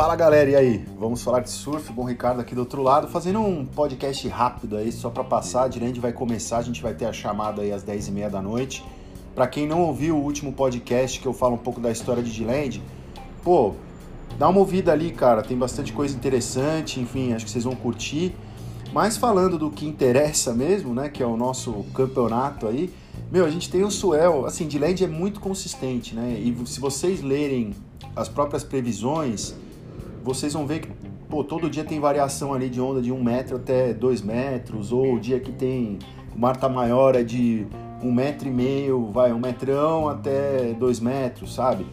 Fala galera, e aí? Vamos falar de surf? Bom, Ricardo aqui do outro lado, fazendo um podcast rápido aí, só para passar. A Dirende vai começar, a gente vai ter a chamada aí às 10h30 da noite. Para quem não ouviu o último podcast que eu falo um pouco da história de Diland, pô, dá uma ouvida ali, cara, tem bastante coisa interessante, enfim, acho que vocês vão curtir. Mas falando do que interessa mesmo, né, que é o nosso campeonato aí, meu, a gente tem o Suel, assim, Diland é muito consistente, né? E se vocês lerem as próprias previsões, vocês vão ver que pô, todo dia tem variação ali de onda de um metro até dois metros, ou o dia que tem o mar tá maior é de um metro e meio, vai um metrão até dois metros, sabe?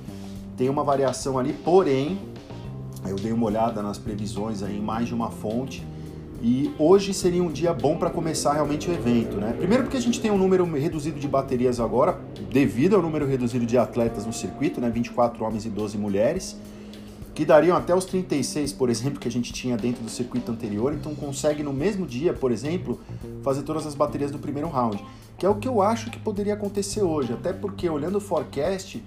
Tem uma variação ali, porém, eu dei uma olhada nas previsões aí em mais de uma fonte e hoje seria um dia bom para começar realmente o evento, né? Primeiro porque a gente tem um número reduzido de baterias agora, devido ao número reduzido de atletas no circuito, né? 24 homens e 12 mulheres, que dariam até os 36, por exemplo, que a gente tinha dentro do circuito anterior. Então consegue no mesmo dia, por exemplo, fazer todas as baterias do primeiro round, que é o que eu acho que poderia acontecer hoje, até porque olhando o forecast,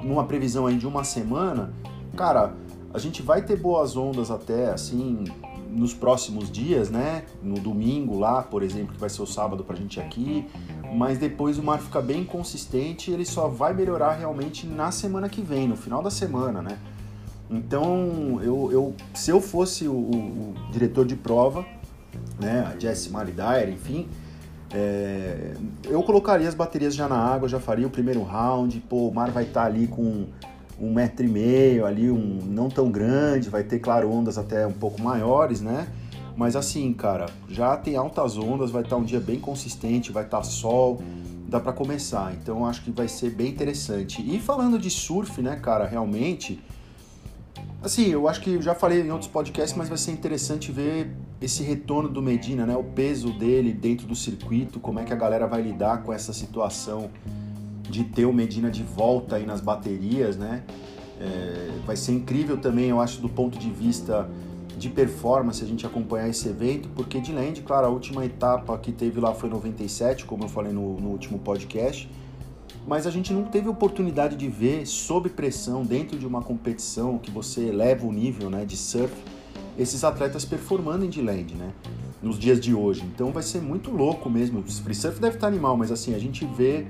numa previsão aí de uma semana, cara, a gente vai ter boas ondas até assim nos próximos dias, né? No domingo lá, por exemplo, que vai ser o sábado pra gente aqui, mas depois o mar fica bem consistente e ele só vai melhorar realmente na semana que vem, no final da semana, né? Então, eu, eu se eu fosse o, o, diretor de prova, né, a Jess Maridair, enfim, é, eu colocaria as baterias já na água, já faria o primeiro round, pô, o mar vai estar tá ali com um metro e meio ali, um não tão grande, vai ter, claro, ondas até um pouco maiores, né? Mas assim, cara, já tem altas ondas, vai estar um dia bem consistente, vai estar sol, dá para começar. Então acho que vai ser bem interessante. E falando de surf, né, cara, realmente, assim, eu acho que já falei em outros podcasts, mas vai ser interessante ver esse retorno do Medina, né, o peso dele dentro do circuito, como é que a galera vai lidar com essa situação de ter o Medina de volta aí nas baterias, né? É, vai ser incrível também, eu acho, do ponto de vista de performance a gente acompanhar esse evento, porque de land, claro, a última etapa que teve lá foi 97, como eu falei no, no último podcast, mas a gente não teve oportunidade de ver sob pressão dentro de uma competição que você eleva o nível, né, de surf, esses atletas performando em D-Land, né, nos dias de hoje. Então vai ser muito louco mesmo. O free surf deve estar animal, mas assim, a gente vê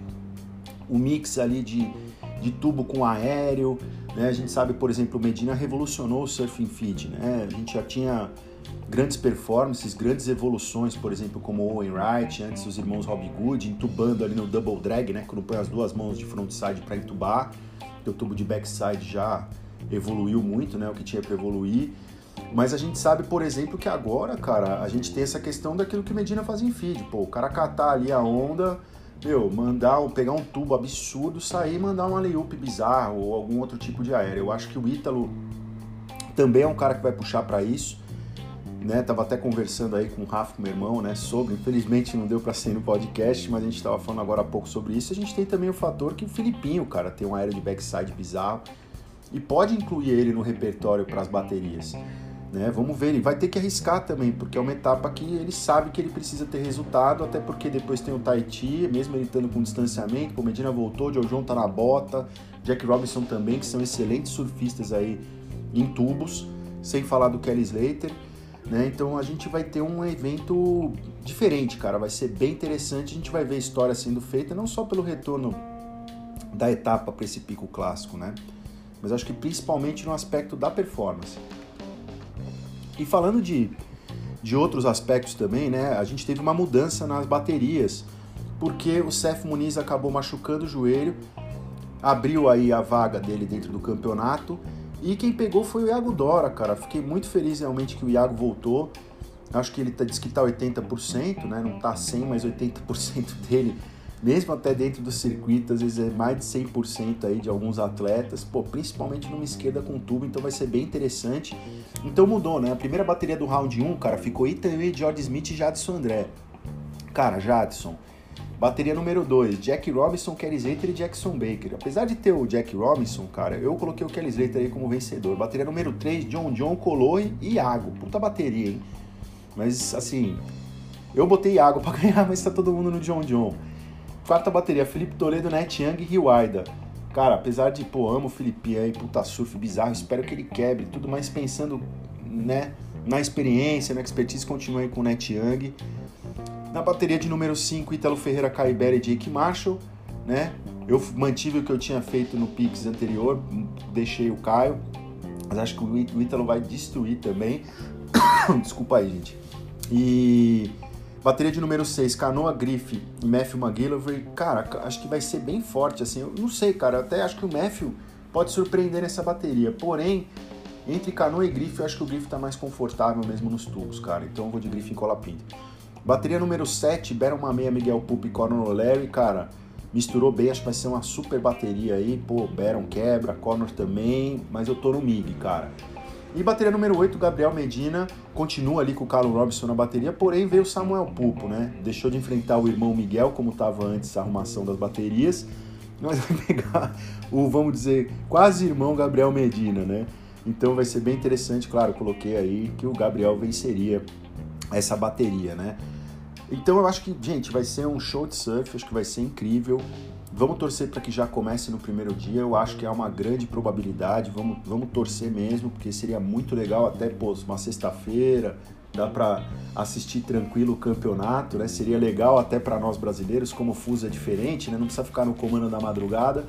o mix ali de, de tubo com aéreo. Né? A gente sabe, por exemplo, o Medina revolucionou o surfing feed. Né? A gente já tinha grandes performances, grandes evoluções, por exemplo, como Owen Wright, antes os irmãos Robbie Good, entubando ali no double drag, né? quando põe as duas mãos de frontside para entubar. O tubo de backside já evoluiu muito, né? o que tinha para evoluir. Mas a gente sabe, por exemplo, que agora, cara, a gente tem essa questão daquilo que Medina fazia em feed. Pô, o cara catar ali a onda meu, mandar, pegar um tubo absurdo, sair e mandar um layup bizarro ou algum outro tipo de aéreo. Eu acho que o Ítalo também é um cara que vai puxar para isso. Né, tava até conversando aí com o Rafa, meu irmão, né, sobre, infelizmente não deu para ser no podcast, mas a gente tava falando agora há pouco sobre isso. A gente tem também o fator que o Filipinho, cara, tem um aéreo de backside bizarro e pode incluir ele no repertório para as baterias. Né? Vamos ver, ele vai ter que arriscar também, porque é uma etapa que ele sabe que ele precisa ter resultado, até porque depois tem o Tahiti, mesmo ele estando com distanciamento, o Medina voltou, o João tá na bota, Jack Robinson também, que são excelentes surfistas aí em tubos, sem falar do Kelly Slater, né? Então a gente vai ter um evento diferente, cara, vai ser bem interessante, a gente vai ver história sendo feita, não só pelo retorno da etapa para esse pico clássico, né? Mas acho que principalmente no aspecto da performance. E falando de, de outros aspectos também, né? A gente teve uma mudança nas baterias, porque o Seth Muniz acabou machucando o joelho, abriu aí a vaga dele dentro do campeonato, e quem pegou foi o Iago Dora, cara. Fiquei muito feliz realmente que o Iago voltou. Acho que ele tá, diz que tá 80%, né? Não tá 100, mas 80% dele mesmo até dentro do circuito, às vezes é mais de 100% aí de alguns atletas, pô, principalmente numa esquerda com tubo, então vai ser bem interessante. Então mudou, né? A primeira bateria do round 1, cara, ficou Ethan George Smith e Jadson André. Cara, Jadson. Bateria número 2, Jack Robinson, Kelly Slater e Jackson Baker. Apesar de ter o Jack Robinson, cara, eu coloquei o Kelly Slater aí como vencedor. Bateria número 3, John John, Coloe e Iago. Puta bateria, hein? Mas, assim, eu botei Iago pra ganhar, mas tá todo mundo no John John. Quarta bateria, Felipe Toledo, Net Young e Riwaida. Cara, apesar de, pô, amo o Felipe aí, puta surf bizarro, espero que ele quebre tudo, mas pensando, né, na experiência, na expertise, continue com o Net Young. Na bateria de número 5, Ítalo Ferreira, Caibera e Jake Marshall, né? Eu mantive o que eu tinha feito no Pix anterior, deixei o Caio, mas acho que o Ítalo vai destruir também. Desculpa aí, gente. E bateria de número 6, Canoa Grife e Matthew McGillivray, cara, acho que vai ser bem forte, assim. Eu não sei, cara, até acho que o Matthew pode surpreender nessa bateria. Porém, entre Canoa e Grife, eu acho que o Grife tá mais confortável mesmo nos tubos, cara. Então eu vou de Grife em cola pinta. Bateria número 7, Baron Mameia, Miguel Pup e Conor Larry, cara misturou bem, acho que vai ser uma super bateria aí. Pô, Baron quebra, Connor também, mas eu tô no MIG, cara. E bateria número 8, Gabriel Medina, continua ali com o Carlos Robinson na bateria, porém veio o Samuel Pupo, né? Deixou de enfrentar o irmão Miguel, como estava antes a arrumação das baterias, mas vai pegar o, vamos dizer, quase irmão Gabriel Medina, né? Então vai ser bem interessante, claro, coloquei aí que o Gabriel venceria essa bateria, né? Então eu acho que, gente, vai ser um show de surf, acho que vai ser incrível. Vamos torcer para que já comece no primeiro dia. Eu acho que é uma grande probabilidade. Vamos, vamos torcer mesmo, porque seria muito legal até pô, uma sexta-feira, dá para assistir tranquilo o campeonato, né? Seria legal até para nós brasileiros, como o fuso é diferente, né? Não precisa ficar no comando da madrugada,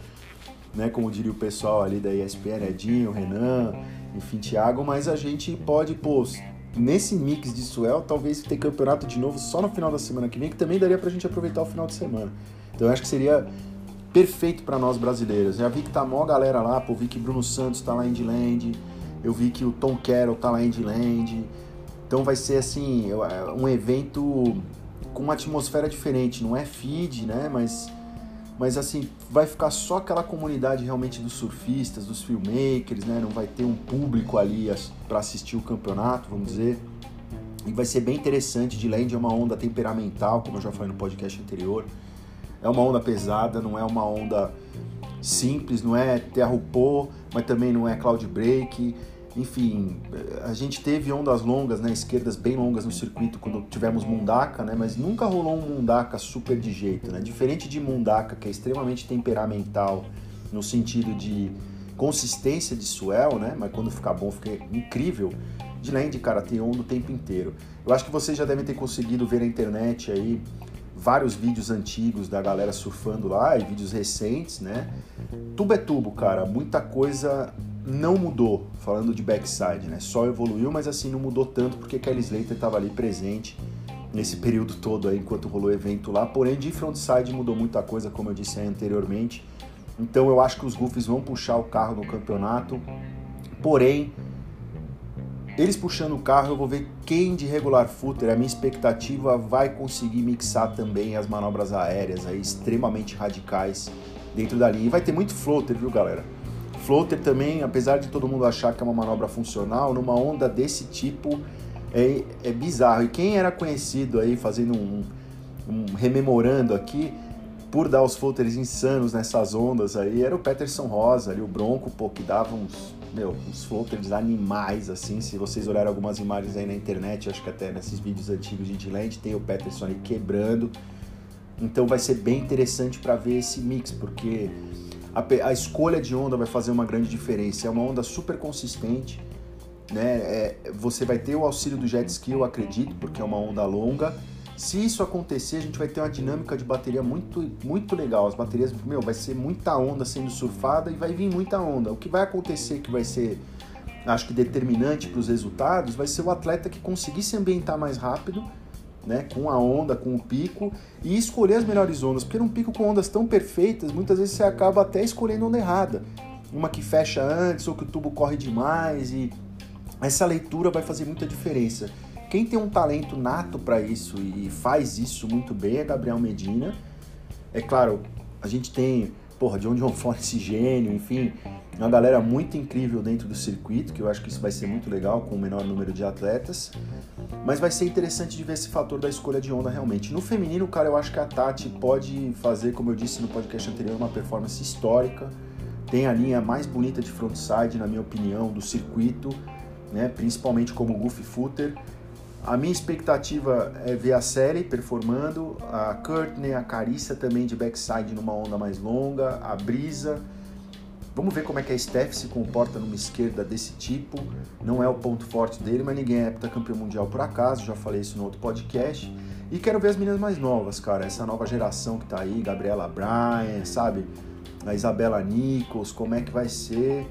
né? Como diria o pessoal ali da ESPN, Edinho, Renan, enfim, Thiago, mas a gente pode, pô, nesse mix de Suel, talvez ter campeonato de novo só no final da semana que vem, que também daria pra gente aproveitar o final de semana. Então eu acho que seria perfeito para nós brasileiros. Já vi que tá mó galera lá, pô, vi que Bruno Santos tá lá em Indland, eu vi que o Tom Carroll tá lá em Indland. Então vai ser assim, é, um evento com uma atmosfera diferente, não é feed, né, mas mas assim, vai ficar só aquela comunidade realmente dos surfistas, dos filmmakers, né? Não vai ter um público ali para assistir o campeonato, vamos dizer. E vai ser bem interessante. De land é uma onda temperamental, como eu já falei no podcast anterior. É uma onda pesada, não é uma onda simples, não é terra pô, mas também não é cloud break. Enfim, a gente teve ondas longas, né, esquerdas bem longas no circuito quando tivemos Mundaka, né, mas nunca rolou um Mundaka super de jeito, né? Diferente de Mundaka, que é extremamente temperamental no sentido de consistência de swell, né, mas quando ficar bom fica incrível. De land, cara, tem onda o tempo inteiro. Eu acho que vocês já devem ter conseguido ver na internet aí vários vídeos antigos da galera surfando lá e vídeos recentes, né? Tubo é tubo, cara. Muita coisa não mudou, falando de backside, né? Só evoluiu, mas assim não mudou tanto porque Kelly Slater estava ali presente nesse período todo aí enquanto rolou o evento lá. Porém, de frontside mudou muita coisa, como eu disse anteriormente. Então eu acho que os Goofies vão puxar o carro no campeonato. Porém, eles puxando o carro, eu vou ver quem de regular footer, a minha expectativa vai conseguir mixar também as manobras aéreas aí extremamente radicais dentro da linha. E vai ter muito floater, viu, galera? Floater também, apesar de todo mundo achar que é uma manobra funcional, numa onda desse tipo é, é bizarro. E quem era conhecido aí, fazendo um, um, rememorando aqui, por dar os floaters insanos nessas ondas aí, era o Peterson Rosa, ali, o Bronco, pô, que dava uns, meu, uns floaters animais, assim. Se vocês olharem algumas imagens aí na internet, acho que até nesses vídeos antigos de Inland, tem o Peterson ali quebrando. Então vai ser bem interessante para ver esse mix, porque a, a, escolha de onda vai fazer uma grande diferença. É uma onda super consistente, né? É, você vai ter o auxílio do jet ski, eu acredito, porque é uma onda longa. Se isso acontecer, a gente vai ter uma dinâmica de bateria muito, muito legal. As baterias, meu, vai ser muita onda sendo surfada e vai vir muita onda. O que vai acontecer que vai ser, acho que determinante para os resultados, vai ser o atleta que conseguir se ambientar mais rápido né, com a onda, com o pico e escolher as melhores ondas, porque num pico com ondas tão perfeitas, muitas vezes você acaba até escolhendo onda errada. Uma que fecha antes ou que o tubo corre demais e essa leitura vai fazer muita diferença. Quem tem um talento nato para isso e faz isso muito bem é Gabriel Medina. É claro, a gente tem, porra, John John Ford, esse gênio, enfim, uma galera muito incrível dentro do circuito, que eu acho que isso vai ser muito legal com o menor número de atletas. Mas vai ser interessante de ver esse fator da escolha de onda realmente. No feminino, cara, eu acho que a Tati pode fazer, como eu disse no podcast anterior, uma performance histórica. Tem a linha mais bonita de frontside, na minha opinião, do circuito, né? principalmente como Goofy Footer. A minha expectativa é ver a série performando, a Courtney, a Carissa também de backside numa onda mais longa, a Brisa Vamos ver como é que a Steph se comporta numa esquerda desse tipo. Não é o ponto forte dele, mas ninguém é heptacampeão mundial por acaso. Já falei isso no outro podcast. E quero ver as meninas mais novas, cara. Essa nova geração que tá aí, Gabriela Bryan, sabe? A Isabela Nichols, como é que vai ser.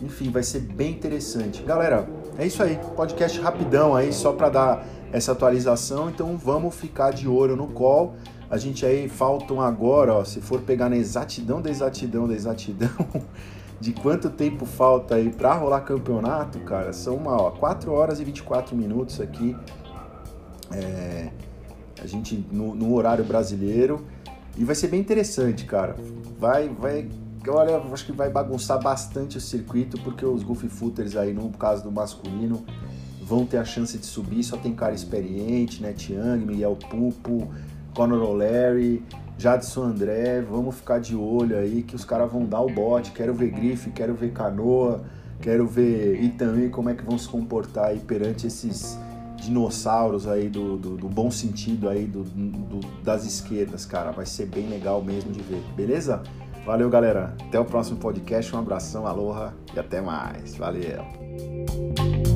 Enfim, vai ser bem interessante. Galera, é isso aí. Podcast rapidão aí, só para dar essa atualização. Então vamos ficar de olho no call. A gente aí faltam agora, ó, se for pegar na exatidão da exatidão da exatidão, de quanto tempo falta aí para rolar campeonato, cara, são uma, ó, 4 horas e 24 minutos aqui. É, a gente no, no, horário brasileiro e vai ser bem interessante, cara. Vai, vai, olha, acho que vai bagunçar bastante o circuito porque os Goofy Footers aí, no caso do masculino, vão ter a chance de subir. Só tem cara experiente, né? Tiang, Miguel Pupo, Conor O'Leary, Jadson André, vamos ficar de olho aí que os caras vão dar o bote. Quero ver grife, quero ver canoa, quero ver e também como é que vão se comportar aí perante esses dinossauros aí do, do, do bom sentido aí do, do, das esquerdas, cara. Vai ser bem legal mesmo de ver, beleza? Valeu, galera. Até o próximo podcast. Um abração, aloha e até mais. Valeu.